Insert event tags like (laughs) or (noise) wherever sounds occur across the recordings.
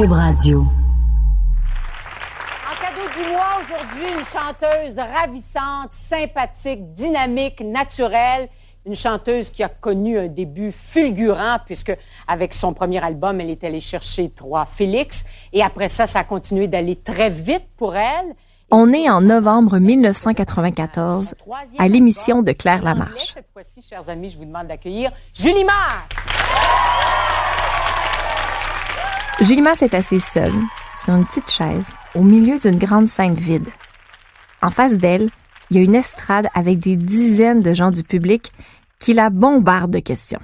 Cube Radio. En cadeau du mois, aujourd'hui, une chanteuse ravissante, sympathique, dynamique, naturelle. Une chanteuse qui a connu un début fulgurant, puisque avec son premier album, elle est allée chercher trois Félix. Et après ça, ça a continué d'aller très vite pour elle. On est en novembre 1994 à l'émission de Claire Lamarche. Cette fois-ci, chers amis, je vous demande d'accueillir Julie Masse. Julie Masse est assise seule, sur une petite chaise, au milieu d'une grande scène vide. En face d'elle, il y a une estrade avec des dizaines de gens du public qui la bombardent de questions.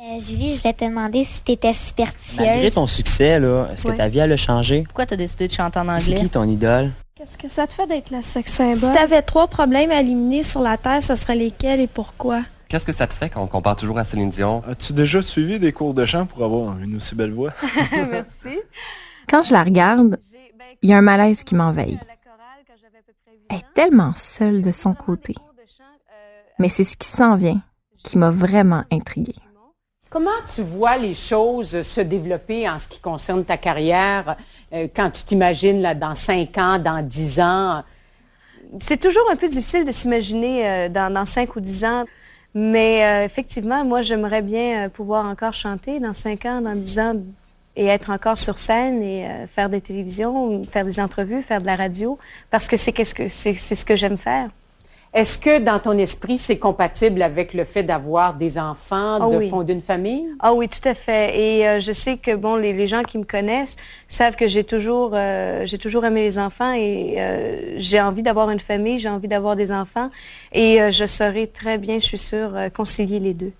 Euh, Julie, je voulais te demander si tu étais superstitieuse. Malgré ton succès, là, est-ce Ouais. que ta vie elle a changé? Pourquoi t'as décidé de chanter en C'est anglais? qui ton idole? Qu'est-ce que ça te fait d'être le sex symbole? Si t'avais trois problèmes à éliminer sur la Terre, ce seraient lesquels et pourquoi? Qu'est-ce que ça te fait quand on compare toujours à Céline Dion? As-tu déjà suivi des cours de chant pour avoir une aussi belle voix? (laughs) Merci. Quand je la regarde, il y a un malaise qui m'envahit. Elle est tellement seule de son côté. Mais c'est ce qui s'en vient qui m'a vraiment intriguée. Comment tu vois les choses se développer en ce qui concerne ta carrière euh, quand tu t'imagines là dans cinq ans, dans dix ans? C'est toujours un peu difficile de s'imaginer euh, dans, dans 5 ou 10 ans. Mais euh, effectivement, moi, j'aimerais bien euh, pouvoir encore chanter dans 5 ans, dans 10 ans, et être encore sur scène et euh, faire des télévisions, faire des entrevues, faire de la radio, parce que c'est ce que j'aime faire. Est-ce que dans ton esprit, c'est compatible avec le fait d'avoir des enfants, Ah de oui. fonder une famille? Ah oui, tout à fait. Et euh, je sais que bon, les, les gens qui me connaissent savent que j'ai toujours, euh, j'ai toujours aimé les enfants et euh, j'ai envie d'avoir une famille, j'ai envie d'avoir des enfants et euh, je saurais très bien, je suis sûre, concilier les deux.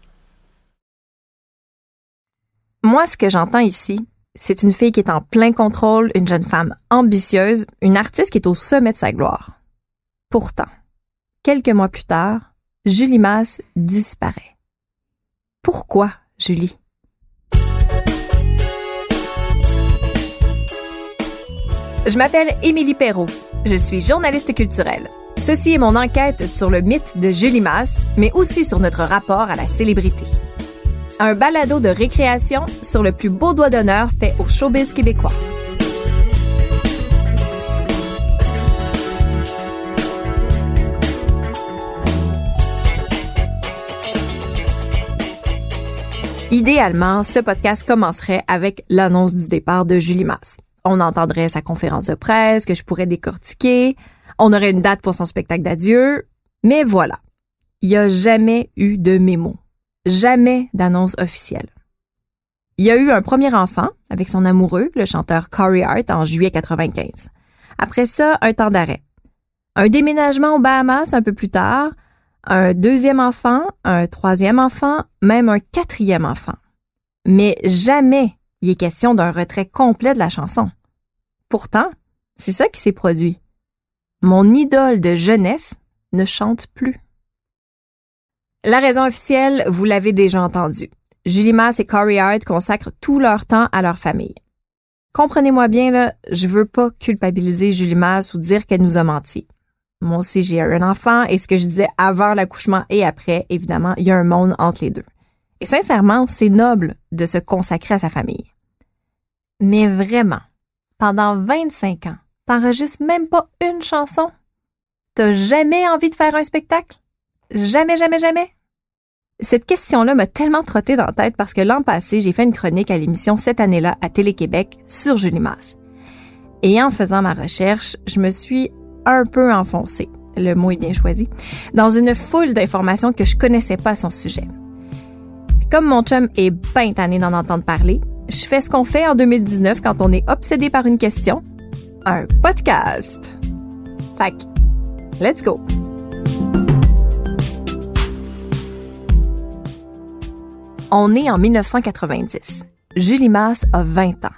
Moi, ce que j'entends ici, c'est une fille qui est en plein contrôle, une jeune femme ambitieuse, une artiste qui est au sommet de sa gloire. Pourtant, quelques mois plus tard, Julie Masse disparaît. Pourquoi, Julie? Je m'appelle Émilie Perrault. Je suis journaliste culturelle. Ceci est mon enquête sur le mythe de Julie Masse, mais aussi sur notre rapport à la célébrité. Un balado de récréation sur le plus beau doigt d'honneur fait au showbiz québécois. Idéalement, ce podcast commencerait avec l'annonce du départ de Julie Masse. On entendrait sa conférence de presse que je pourrais décortiquer. On aurait une date pour son spectacle d'adieu. Mais voilà. Il n'y a jamais eu de mémo. Jamais d'annonce officielle. Il y a eu un premier enfant avec son amoureux, le chanteur Corey Hart, en juillet 95. Après ça, un temps d'arrêt. Un déménagement aux Bahamas un peu plus tard, un deuxième enfant, un troisième enfant, même un quatrième enfant. Mais jamais il est question d'un retrait complet de la chanson. Pourtant, c'est ça qui s'est produit. Mon idole de jeunesse ne chante plus. La raison officielle, vous l'avez déjà entendu. Julie Masse et Corey Hart consacrent tout leur temps à leur famille. Comprenez-moi bien, là, je veux pas culpabiliser Julie Masse ou dire qu'elle nous a menti. Moi aussi, j'ai un enfant et ce que je disais avant l'accouchement et après, évidemment, il y a un monde entre les deux. Et sincèrement, c'est noble de se consacrer à sa famille. Mais vraiment, pendant 25 ans, t'enregistres même pas une chanson? T'as jamais envie de faire un spectacle? Jamais, jamais, jamais? Cette question-là m'a tellement trotté dans la tête parce que l'an passé, j'ai fait une chronique à l'émission cette année-là à Télé-Québec sur Julie Masse. Et en faisant ma recherche, je me suis un peu enfoncée, le mot est bien choisi, dans une foule d'informations que je connaissais pas à son sujet. Comme mon chum est bien tanné d'en entendre parler, je fais ce qu'on fait en 2019 quand on est obsédé par une question, un podcast. Fait que, let's go! On est en 1990. Julie Masse a 20 ans.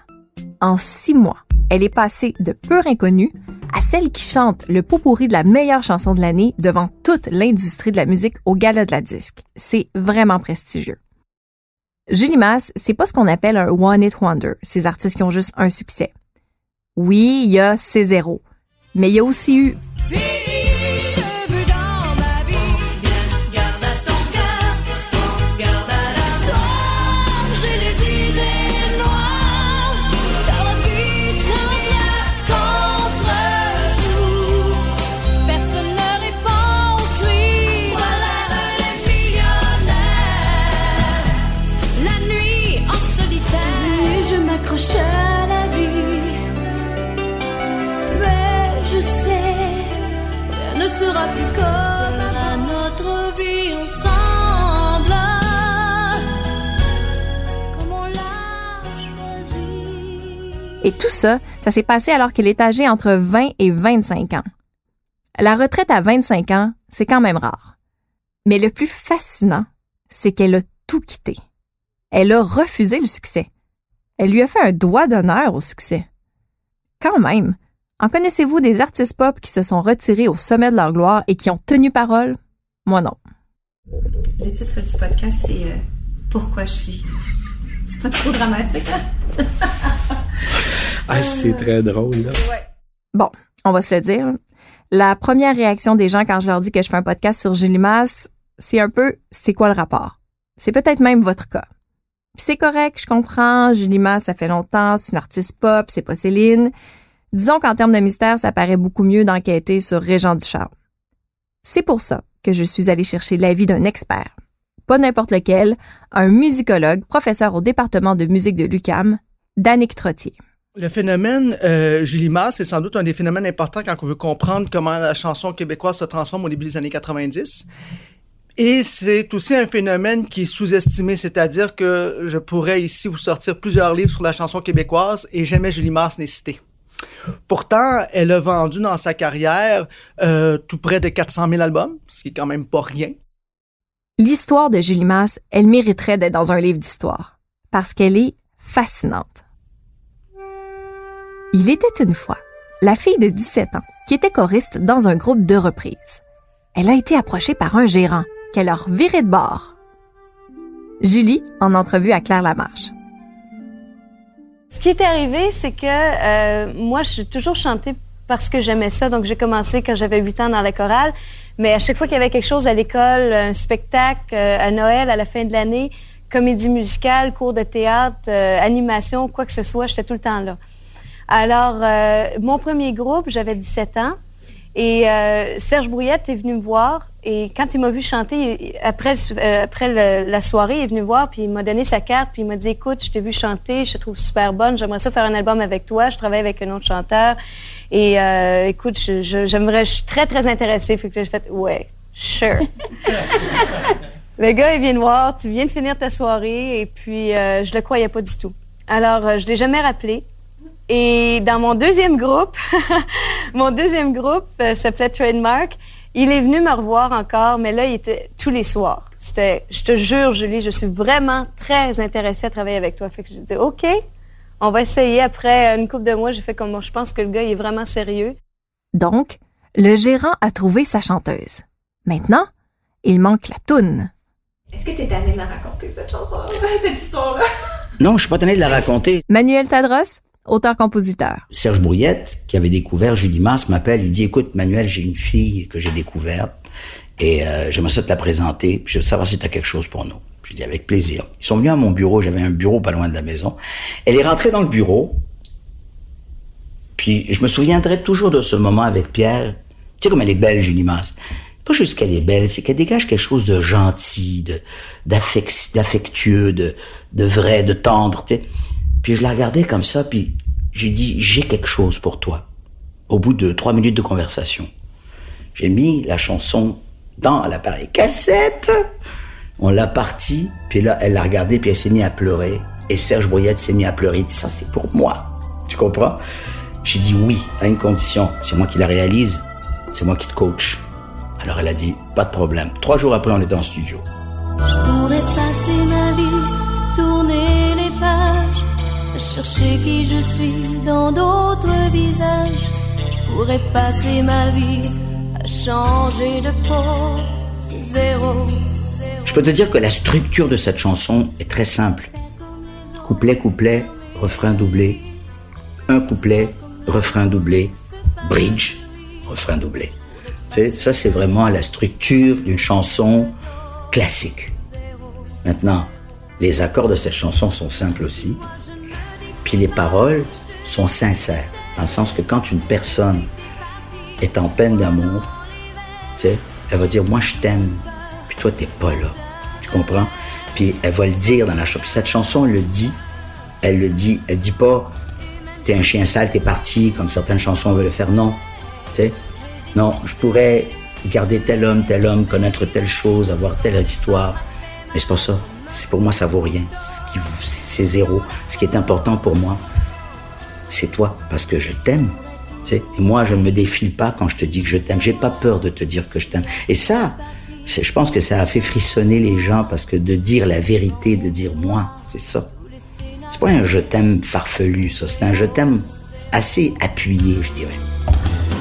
En six mois, elle est passée de pure inconnue à celle qui chante le pot pourri de la meilleure chanson de l'année devant toute l'industrie de la musique au gala de la disque. C'est vraiment prestigieux. Julie Masse, c'est pas ce qu'on appelle un one hit wonder, ces artistes qui ont juste un succès. Oui, il y a C0, mais il y a aussi eu Et tout ça, ça s'est passé alors qu'elle est âgée entre 20 et 25 ans. La retraite à 25 ans, c'est quand même rare. Mais le plus fascinant, c'est qu'elle a tout quitté. Elle a refusé le succès. Elle lui a fait un doigt d'honneur au succès. Quand même, en connaissez-vous des artistes pop qui se sont retirés au sommet de leur gloire et qui ont tenu parole? Moi non. Le titre du podcast, c'est euh, Pourquoi je suis? (laughs) C'est pas trop dramatique, hein? (laughs) ah, c'est très drôle, là. Bon, on va se le dire. La première réaction des gens quand je leur dis que je fais un podcast sur Julie Masse, c'est un peu c'est quoi le rapport? C'est peut-être même votre cas. Puis c'est correct, je comprends, Julie Masse, ça fait longtemps, c'est une artiste pop, c'est pas Céline. Disons qu'en termes de mystère, ça paraît beaucoup mieux d'enquêter sur Régent Ducharme. C'est pour ça que je suis allée chercher l'avis d'un expert, pas n'importe lequel, un musicologue, professeur au département de musique de l'UCAM, Danick Trottier. Le phénomène euh, Julie Masse, c'est sans doute un des phénomènes importants quand on veut comprendre comment la chanson québécoise se transforme au début des années 90. Et c'est aussi un phénomène qui est sous-estimé, c'est-à-dire que je pourrais ici vous sortir plusieurs livres sur la chanson québécoise et jamais Julie Masse n'est citée. Pourtant, elle a vendu dans sa carrière euh, tout près de 400 000 albums, ce qui est quand même pas rien. L'histoire de Julie Masse, elle mériterait d'être dans un livre d'histoire, parce qu'elle est fascinante. Il était une fois la fille de 17 ans qui était choriste dans un groupe de reprises. Elle a été approchée par un gérant qu'elle a reviré de bord. Julie, en entrevue à Claire Lamarche. Ce qui est arrivé, c'est que euh, moi, je suis toujours chantée parce que j'aimais ça. Donc, j'ai commencé quand j'avais 8 ans dans la chorale. Mais à chaque fois qu'il y avait quelque chose à l'école, un spectacle, euh, à Noël, à la fin de l'année, comédie musicale, cours de théâtre, euh, animation, quoi que ce soit, j'étais tout le temps là. Alors, mon premier groupe, j'avais 17 ans. Et Serge Brouillette est venu me voir et quand il m'a vu chanter, après, euh, après la soirée, il est venu voir, puis il m'a donné sa carte, puis il m'a dit, écoute, je t'ai vu chanter, je te trouve super bonne, j'aimerais ça faire un album avec toi, je travaille avec un autre chanteur, et euh, écoute, j'aimerais, je, suis très, très intéressée. Fait que j'ai fait, ouais, sure. (laughs) le gars, il vient de voir, tu viens de finir ta soirée, et puis euh, je le croyais pas du tout. Alors, je l'ai jamais rappelé. Et dans mon deuxième groupe, (laughs) mon deuxième groupe s'appelait Trademark, il est venu me revoir encore, mais là, il était tous les soirs. C'était, je te jure, Julie, je suis vraiment très intéressée à travailler avec toi. Fait que j'ai dit, OK, on va essayer. Après une couple de mois, j'ai fait comme moi, je pense que le gars, il est vraiment sérieux. Donc, le gérant a trouvé sa chanteuse. Maintenant, il manque la toune. Est-ce que tu es tanné de la raconter, cette chanson (laughs) cette histoire-là? Non, je suis pas tanné de la raconter. Manuel Tadros, auteur-compositeur. Serge Brouillette, qui avait découvert Julie Masse, m'appelle, il dit, écoute, Manuel, j'ai une fille que j'ai découverte et euh, j'aimerais ça te la présenter, puis je veux savoir si tu as quelque chose pour nous. J'ai dit, avec plaisir. Ils sont venus à mon bureau, j'avais un bureau pas loin de la maison. Elle est rentrée dans le bureau, puis je me souviendrai toujours de ce moment avec Pierre. Tu sais comme elle est belle, Julie Masse. pas juste qu'elle est belle, c'est qu'elle dégage quelque chose de gentil, de d'affec- d'affectueux, de, de vrai, de tendre. Puis je la regardais comme ça, puis j'ai dit j'ai quelque chose pour toi. Au bout de trois minutes de conversation, j'ai mis la chanson dans l'appareil cassette. On l'a parti, puis là elle l'a regardé, puis elle s'est mise à pleurer. Et Serge Boyette s'est mis à pleurer. Il dit ça c'est pour moi. Tu comprends? J'ai dit oui à une condition. C'est moi qui la réalise. C'est moi qui te coach. Alors elle a dit, pas de problème. Trois jours après, on était en studio. Je pourrais passer ma vie, tourner les pages, chercher qui je suis dans d'autres visages. Je pourrais passer ma vie à changer de peau, c'est zéro. Je peux te dire que la structure de cette chanson est très simple. Couplet, couplet, refrain doublé. Un couplet, refrain doublé. Bridge, refrain doublé. Ça, c'est vraiment la structure d'une chanson classique. Maintenant, les accords de cette chanson sont simples aussi. Puis les paroles sont sincères. Dans le sens que quand une personne est en peine d'amour, elle va dire, moi je t'aime, puis toi t'es pas là. Comprends? Puis elle va le dire dans la chanson. Cette chanson elle le dit, elle le dit, elle dit pas, t'es un chien sale, t'es parti, comme certaines chansons veulent le faire. Non, tu sais, non, je pourrais garder tel homme, tel homme, connaître telle chose, avoir telle histoire, mais c'est pas ça. C'est pour moi ça vaut rien. C'est zéro. Ce qui est important pour moi, c'est toi, parce que je t'aime. tu sais? Et moi, je ne me défile pas quand je te dis que je t'aime. J'ai pas peur de te dire que je t'aime. Et ça, je pense que ça a fait frissonner les gens parce que de dire la vérité, de dire moi, c'est ça. C'est pas un je t'aime farfelu, ça. C'est un je t'aime assez appuyé, je dirais.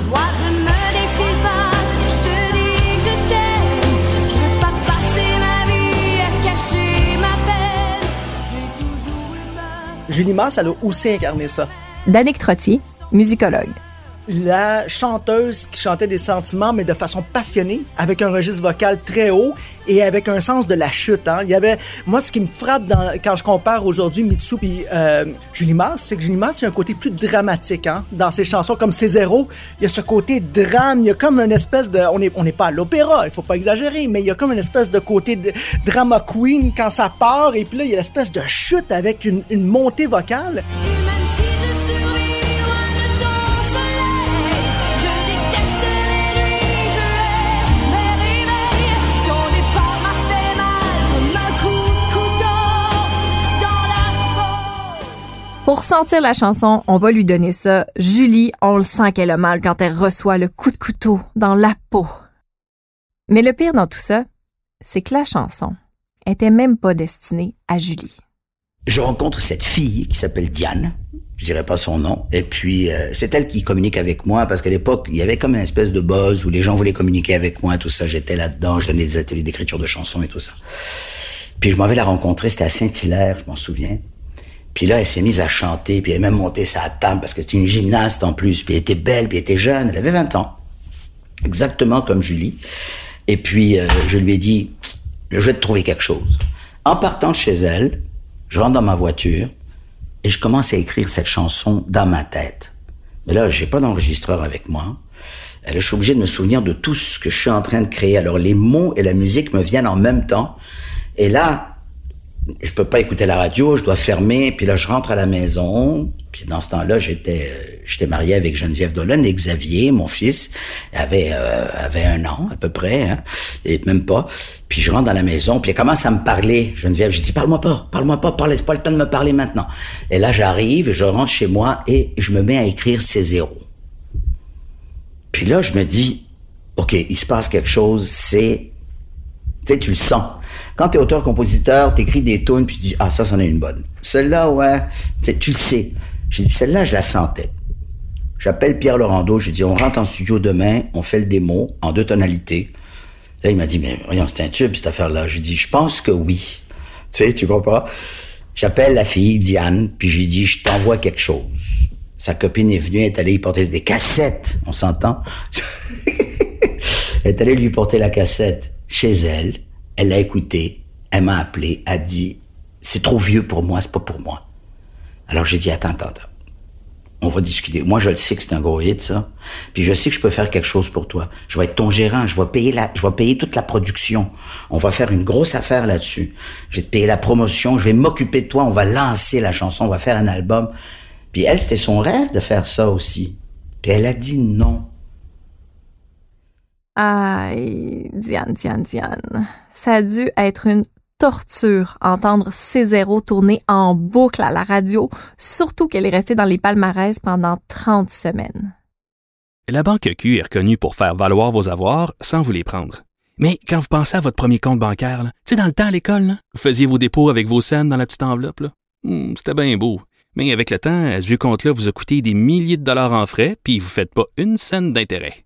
Moi je ne me défile pas, je te dis que je t'aime. Je veux pas passer ma vie à cacher ma peine. J'ai toujours eu peur. Julie Masse, elle a aussi incarné ça. Danick Trottier, musicologue. La chanteuse qui chantait des sentiments, mais de façon passionnée, avec un registre vocal très haut et avec un sens de la chute. hein. Il y avait, moi, ce qui me frappe dans- quand je compare aujourd'hui Mitsu et euh, Julie Masse, c'est que Julie Masse, il y a un côté plus dramatique hein, dans ses chansons, comme Zéro. Il y a ce côté drame, il y a comme une espèce de. On n'est pas à l'opéra, il faut pas exagérer, mais il y a comme une espèce de côté de drama queen quand ça part, et puis là, il y a une espèce de chute avec une, montée vocale. Pour sentir la chanson, on va lui donner ça. Julie, on le sent qu'elle a mal quand elle reçoit le coup de couteau dans la peau. Mais le pire dans tout ça, c'est que la chanson était même pas destinée à Julie. je rencontre cette fille qui s'appelle Diane. Je dirais pas son nom. Et puis, euh, c'est elle qui communique avec moi parce qu'à l'époque, il y avait comme une espèce de buzz où les gens voulaient communiquer avec moi, tout ça. J'étais là-dedans, je donnais des ateliers d'écriture de chansons et tout ça. Puis je m'en vais la rencontrer, c'était à Saint-Hilaire, je m'en souviens. Puis là, elle s'est mise à chanter, puis elle est même montée sa table parce que c'était une gymnaste en plus. Puis elle était belle, puis elle était jeune, elle avait 20 ans. Exactement comme Julie. Et puis, euh, je lui ai dit, je vais te trouver quelque chose. En partant de chez elle, je rentre dans ma voiture et je commence à écrire cette chanson dans ma tête. Mais là, j'ai pas d'enregistreur avec moi. Et là, je suis obligé de me souvenir de tout ce que je suis en train de créer. Alors, les mots et la musique me viennent en même temps. Et là, je peux pas écouter la radio, je dois fermer. Puis là, je rentre à la maison. Puis dans ce temps-là, j'étais j'étais marié avec Geneviève Dolan et Xavier, mon fils, avait euh, avait un an à peu près, hein, et même pas. Puis je rentre dans la maison, puis elle commence à me parler. Geneviève, je dis parle-moi pas, parle-moi pas, parle, c'est pas le temps de me parler maintenant. Et là, j'arrive, je rentre chez moi et je me mets à écrire ces zéros. Puis là, je me dis, ok, il se passe quelque chose, c'est, tu sais, tu le sens. Quand t'es auteur-compositeur, t'écris des tunes, puis tu dis, ah, ça, c'en est une bonne. Celle-là, ouais, tu le sais. J'ai dit, celle-là, je la sentais. J'appelle Pierre Laurando, je lui dis, on rentre en studio demain, on fait le démo en deux tonalités. Là, il m'a dit, mais voyons, c'est un tube, cette affaire-là. J'ai dit, je pense que oui. Tu sais, tu comprends? J'appelle la fille, Diane, puis j'ai dit, je t'envoie quelque chose. Sa copine est venue, elle est allée y porter des cassettes, on s'entend? (laughs) elle est allée lui porter la cassette chez elle, elle l'a écoutée, elle m'a appelé, a dit, c'est trop vieux pour moi, c'est pas pour moi. Alors j'ai dit, attends, attends, attends. on va discuter. Moi, je le sais que c'est un gros hit, ça. Puis je sais que je peux faire quelque chose pour toi. Je vais être ton gérant. Je vais payer la, je vais payer toute la production. On va faire une grosse affaire là-dessus. Je vais te payer la promotion. Je vais m'occuper de toi. On va lancer la chanson. On va faire un album. Puis elle, c'était son rêve de faire ça aussi. Puis elle a dit non. Aïe, Diane, Diane, Diane. Ça a dû être une torture entendre C0 tourner en boucle à la radio, surtout qu'elle est restée dans les palmarès pendant 30 semaines. La Banque Q est reconnue pour faire valoir vos avoirs sans vous les prendre. Mais quand vous pensez à votre premier compte bancaire, tu sais, dans le temps à l'école, vous faisiez vos dépôts avec vos scènes dans la petite enveloppe. Hmm, C'était bien beau. Mais avec le temps, à ce compte-là vous a coûté des milliers de dollars en frais, puis vous ne faites pas une scène d'intérêt.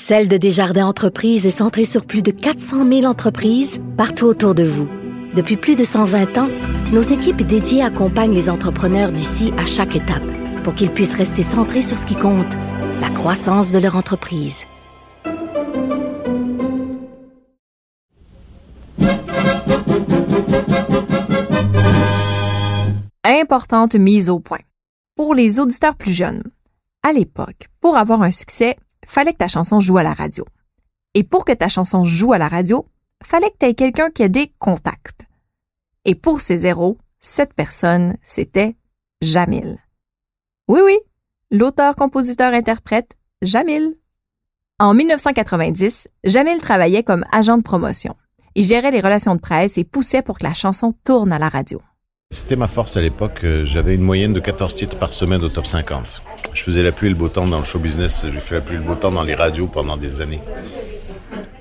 Celle de Desjardins Entreprises est centrée sur plus de 400 000 entreprises partout autour de vous. Depuis plus de 120 ans, nos équipes dédiées accompagnent les entrepreneurs d'ici à chaque étape pour qu'ils puissent rester centrés sur ce qui compte, la croissance de leur entreprise. Importante mise au point. Pour les auditeurs plus jeunes, à l'époque, pour avoir un succès, fallait que ta chanson joue à la radio. Et pour que ta chanson joue à la radio, fallait que tu aies quelqu'un qui a des contacts. Et pour ces zéros, cette personne, c'était Jamil. Oui, oui, l'auteur, compositeur, interprète, Jamil. En 1990, Jamil travaillait comme agent de promotion. Il gérait les relations de presse et poussait pour que la chanson tourne à la radio. C'était ma force à l'époque. Euh, J'avais une moyenne de 14 titres par semaine au top 50. Je faisais la pluie et le beau temps dans le show business. J'ai fait la pluie et le beau temps dans les radios pendant des années.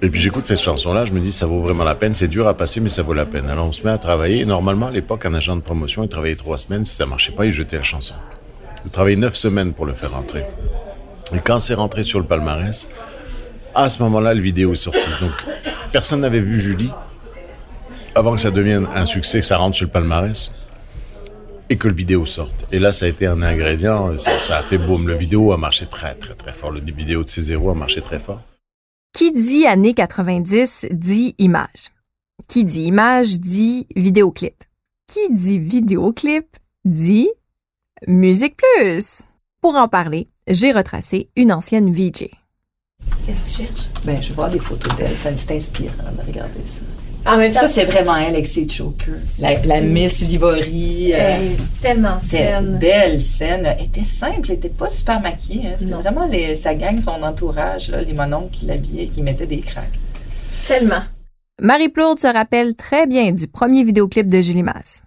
Et puis j'écoute cette chanson-là, je me dis ça vaut vraiment la peine. C'est dur à passer, mais ça vaut la peine. Alors on se met à travailler. Normalement, à l'époque, un agent de promotion, il travaillait trois semaines. Si ça marchait pas, il jetait la chanson. Il travaillait neuf semaines pour le faire rentrer. Et quand c'est rentré sur le palmarès, à ce moment-là, le vidéo est sorti. Donc personne n'avait vu Julie avant que ça devienne un succès, que ça rentre sur le palmarès et que le vidéo sorte. Et là, ça a été un ingrédient, ça, ça a fait boum. Le vidéo a marché très, très, très fort. Le vidéo de C0 a marché très fort. Qui dit années 90 dit image. Qui dit image dit vidéoclip. Qui dit vidéoclip dit musique plus. Pour en parler, j'ai retracé une ancienne VJ. Qu'est-ce que tu cherches? Ben, je vais voir des photos d'elle. Ça c'est inspirant de regarder ça. En même temps, Ça, c'est vraiment elle avec ses chokers. La, la Miss Livory. euh, Elle est tellement c'était saine. une belle scène. Elle était simple, elle était pas super maquillée. hein. C'était vraiment les, sa gang, son entourage, là, les mononcles qui l'habillaient, qui mettaient des craques. Tellement. Marie-Claude se rappelle très bien du premier vidéoclip de Julie Masse.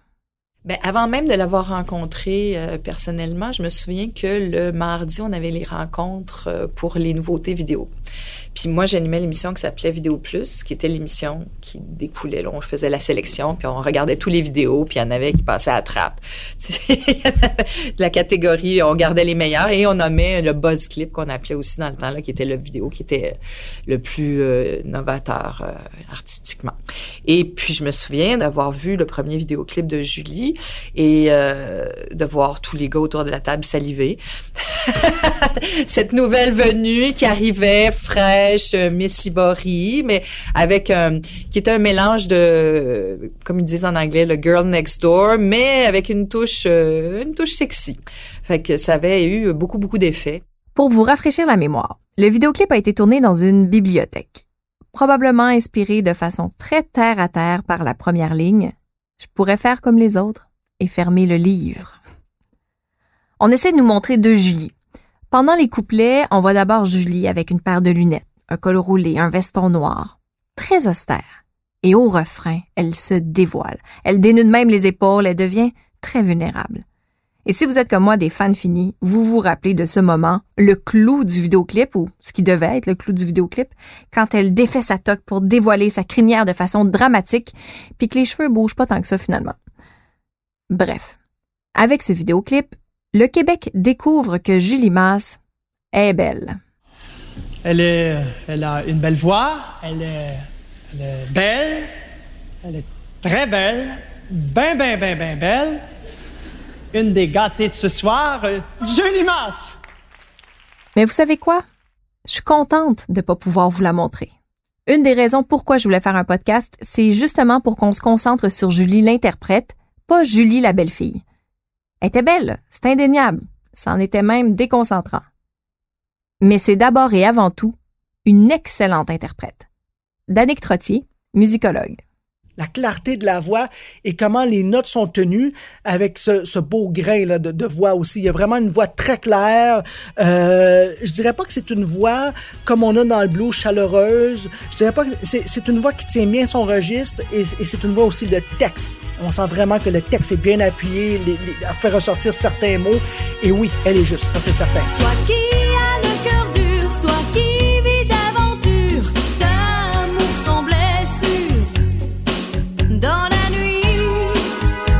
Ben, avant même de l'avoir rencontré euh, personnellement, je me souviens que le mardi, on avait les rencontres euh, pour les nouveautés vidéo. Puis moi, j'animais l'émission qui s'appelait Vidéo Plus, qui était l'émission qui découlait. Là, on faisait la sélection, puis on regardait tous les vidéos, puis il y en avait qui passaient à trappe. (laughs) la catégorie, on gardait les meilleurs et on nommait le buzz clip qu'on appelait aussi dans le temps, là, qui était le vidéo qui était le plus euh, novateur euh, artistiquement. Et puis, je me souviens d'avoir vu le premier vidéoclip de Julie et euh, de voir tous les gars autour de la table saliver. (laughs) Cette nouvelle venue qui arrivait fraîche, euh, Miss Ivory, mais avec un, qui était un mélange de, comme ils disent en anglais, le girl next door, mais avec une touche, euh, une touche sexy. Fait que ça avait eu beaucoup, beaucoup d'effets. Pour vous rafraîchir la mémoire, le vidéoclip a été tourné dans une bibliothèque. Probablement inspiré de façon très terre à terre par la première ligne. Je pourrais faire comme les autres et fermer le livre. On essaie de nous montrer deux Julie. Pendant les couplets, on voit d'abord Julie avec une paire de lunettes, un col roulé, un veston noir. Très austère. Et au refrain, elle se dévoile. Elle dénude même les épaules, elle devient très vulnérable. Et si vous êtes comme moi des fans finis, vous vous rappelez de ce moment, le clou du vidéoclip, ou ce qui devait être le clou du vidéoclip, quand elle défait sa toque pour dévoiler sa crinière de façon dramatique, puis que les cheveux bougent pas tant que ça finalement. Bref, avec ce vidéoclip, le Québec découvre que Julie Masse est belle. Elle est, elle a une belle voix, elle est, elle est belle, elle est très belle, ben, ben, ben, ben belle. Une des gâtées de ce soir, euh, Julie Masse. Mais vous savez quoi? Je suis contente de pas pouvoir vous la montrer. Une des raisons pourquoi je voulais faire un podcast, c'est justement pour qu'on se concentre sur Julie l'interprète, pas Julie la belle-fille. Elle était belle, c'est indéniable. Ça en était même déconcentrant. Mais c'est d'abord et avant tout une excellente interprète. Danick Trottier, musicologue. La clarté de la voix et comment les notes sont tenues avec ce, beau grain de, voix aussi. Il y a vraiment une voix très claire. Euh, je dirais pas que c'est une voix comme on a dans le blues chaleureuse. Je dirais pas que c'est, une voix qui tient bien son registre et, c'est une voix aussi de texte. On sent vraiment que le texte est bien appuyé, les, faire ressortir certains mots. Et oui, elle est juste, ça c'est certain. Dans la nuit,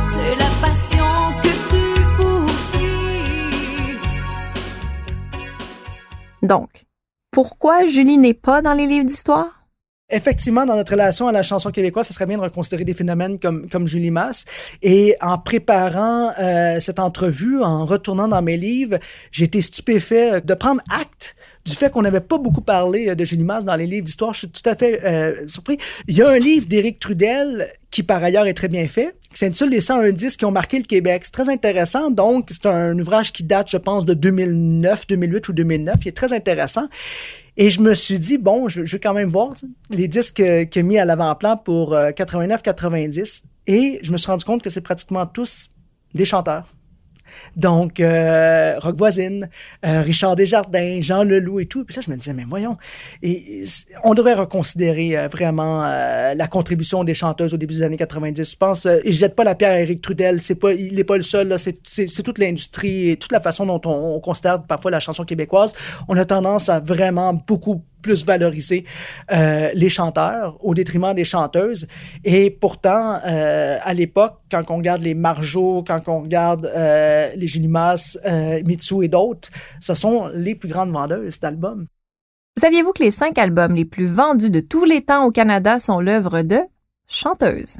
c'est la passion que tu poursuis. Donc, pourquoi Julie n'est pas dans les livres d'histoire? Effectivement, dans notre relation à la chanson québécoise, ce serait bien de reconsidérer des phénomènes comme, comme Julie Masse. Et en préparant euh, cette entrevue, en retournant dans mes livres, j'ai été stupéfait de prendre acte du fait qu'on n'avait pas beaucoup parlé de Julie Masse dans les livres d'histoire. Je suis tout à fait euh, surpris. Il y a un livre d'Éric Trudel qui, par ailleurs, est très bien fait, qui s'intitule Les 101 disques qui ont marqué le Québec. C'est très intéressant. Donc, c'est un ouvrage qui date, je pense, de 2009, 2008 ou 2009. Il est très intéressant. Et je me suis dit, bon, je, je vais quand même voir les disques euh, qu'il a mis à l'avant-plan pour euh, 89-90. Et je me suis rendu compte que c'est pratiquement tous des chanteurs. Donc, euh, Rock Voisine, euh, Richard Desjardins, Jean Leloup et tout. Puis là, je me disais, mais voyons, on devrait reconsidérer euh, vraiment euh, la contribution des chanteuses au début des années 90. Je pense, et je jette pas la pierre à Éric Trudel, c'est pas, il n'est pas le seul, c'est toute l'industrie et toute la façon dont on, on considère parfois la chanson québécoise. On a tendance à vraiment beaucoup plus valoriser euh, les chanteurs au détriment des chanteuses. Et pourtant, euh, à l'époque, quand on regarde les Marjo, quand on regarde euh, les Julie Masse, euh, Mitsu et d'autres, ce sont les plus grandes vendeuses d'albums. Saviez-vous que les cinq albums les plus vendus de tous les temps au Canada sont l'œuvre de chanteuses?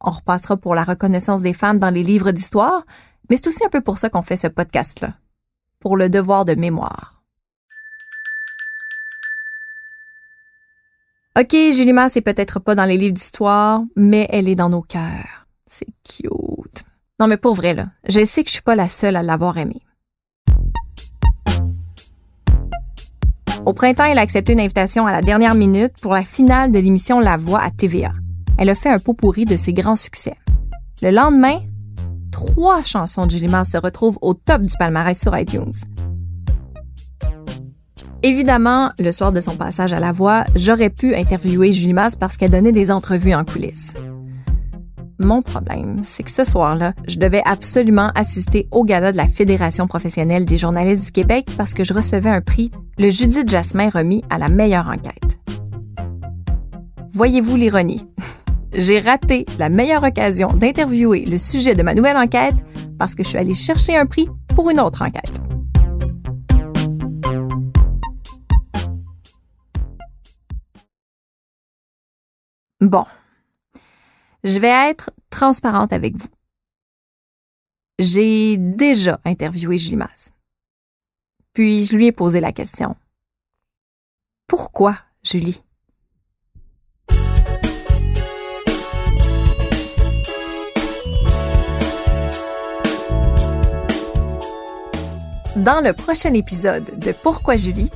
On repassera pour la reconnaissance des femmes dans les livres d'histoire, mais c'est aussi un peu pour ça qu'on fait ce podcast-là. Pour le devoir de mémoire. OK, Julie Masse est peut-être pas dans les livres d'histoire, mais elle est dans nos cœurs. C'est cute. Non, mais pour vrai, là, je sais que je suis pas la seule à l'avoir aimée. Au printemps, elle a accepté une invitation à la dernière minute pour la finale de l'émission La Voix à TVA. Elle a fait un pot pourri de ses grands succès. Le lendemain, trois chansons de Julie Masse se retrouvent au top du palmarès sur iTunes. Évidemment, le soir de son passage à La Voix, j'aurais pu interviewer Julie Masse parce qu'elle donnait des entrevues en coulisses. Mon problème, c'est que ce soir-là, je devais absolument assister au gala de la Fédération professionnelle des journalistes du Québec parce que je recevais un prix, le Judith Jasmin remis à la meilleure enquête. Voyez-vous l'ironie? (laughs) J'ai raté la meilleure occasion d'interviewer le sujet de ma nouvelle enquête parce que je suis allée chercher un prix pour une autre enquête. Bon, je vais être transparente avec vous. J'ai déjà interviewé Julie Masse. Puis je lui ai posé la question. Pourquoi, Julie? Dans le prochain épisode de Pourquoi Julie,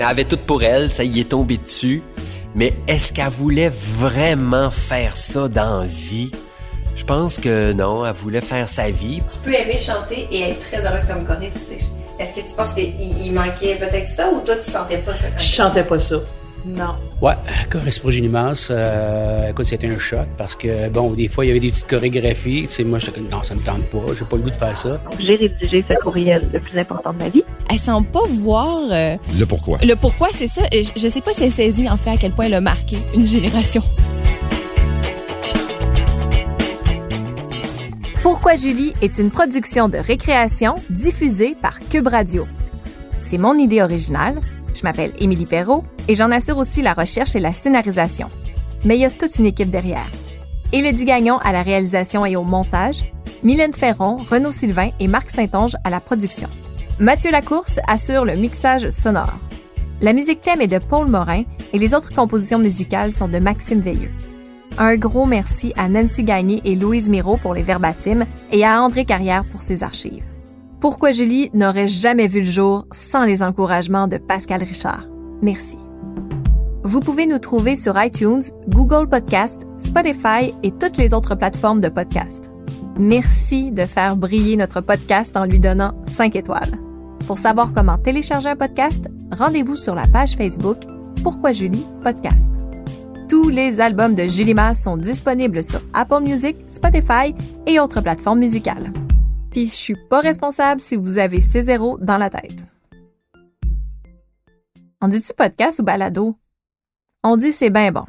avait tout pour elle, ça y est tombé dessus. Mais est-ce qu'elle voulait vraiment faire ça dans la vie? Je pense que non, elle voulait faire sa vie. Tu peux aimer chanter et être très heureuse comme choriste. tu sais. Est-ce que tu penses qu'il il manquait peut-être ça ou toi tu sentais pas ça quand Je chantais pas ça. Non. Ouais, Julie Masse, euh, écoute, c'était un choc parce que, bon, des fois, il y avait des petites chorégraphies. Tu sais, moi, comme, non, ça me tente pas, j'ai pas le goût de faire ça. J'ai rédigé ce courriel le plus important de ma vie. Elle semble pas voir euh, Le pourquoi. le pourquoi, c'est ça. Je, je sais pas si elle saisit en fait à quel point elle a marqué une génération. Pourquoi Julie est une production de récréation diffusée par Cube Radio. C'est mon idée originale, Je m'appelle Émilie Perrault et j'en assure aussi la recherche et la scénarisation. Mais il y a toute une équipe derrière. Élodie Gagnon à la réalisation et au montage, Mylène Ferron, Renaud Sylvain et Marc Saint-Onge à la production. Mathieu Lacourse assure le mixage sonore. La musique thème est de Paul Morin et les autres compositions musicales sont de Maxime Veilleux. Un gros merci à Nancy Gagné et Louise Miro pour les verbatims et à André Carrière pour ses archives. Pourquoi Julie n'aurait jamais vu le jour sans les encouragements de Pascal Richard? Merci. Vous pouvez nous trouver sur iTunes, Google Podcast, Spotify et toutes les autres plateformes de podcast. Merci de faire briller notre podcast en lui donnant 5 étoiles. Pour savoir comment télécharger un podcast, rendez-vous sur la page Facebook Pourquoi Julie Podcast. Tous les albums de Julie Masse sont disponibles sur Apple Music, Spotify et autres plateformes musicales. Puis je suis pas responsable si vous avez ces zéros dans la tête. On dit-tu podcast ou balado? On dit c'est bien bon.